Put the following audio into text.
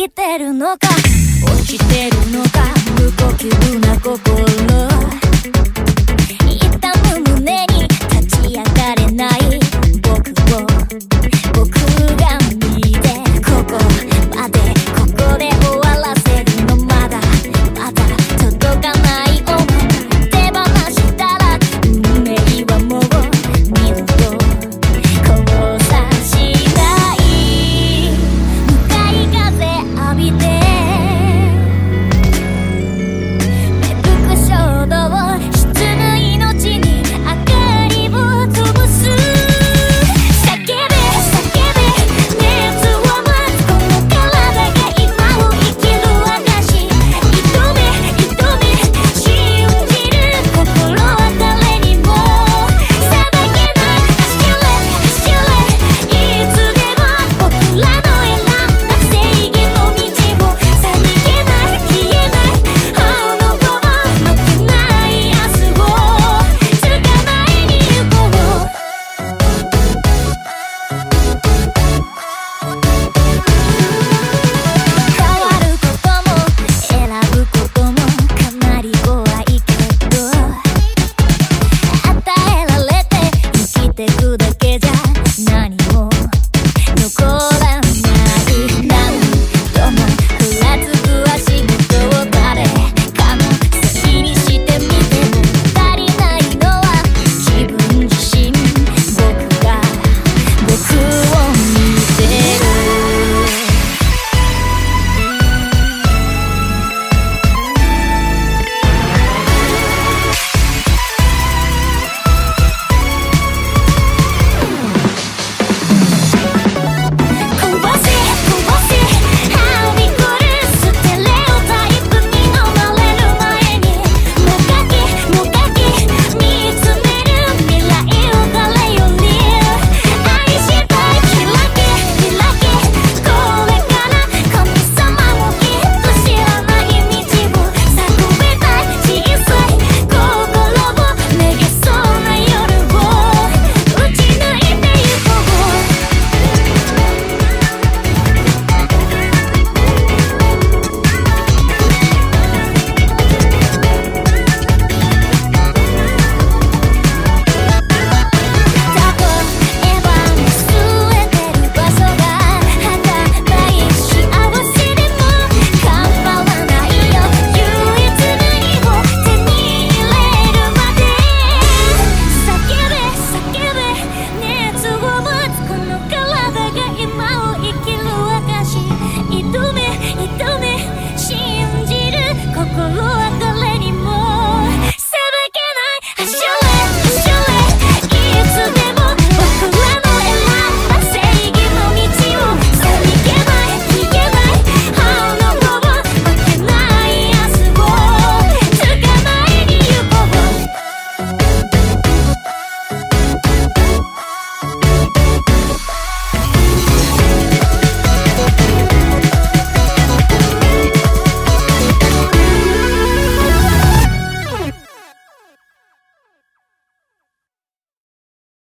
きてるのか。落ちてるのか。無呼吸な心。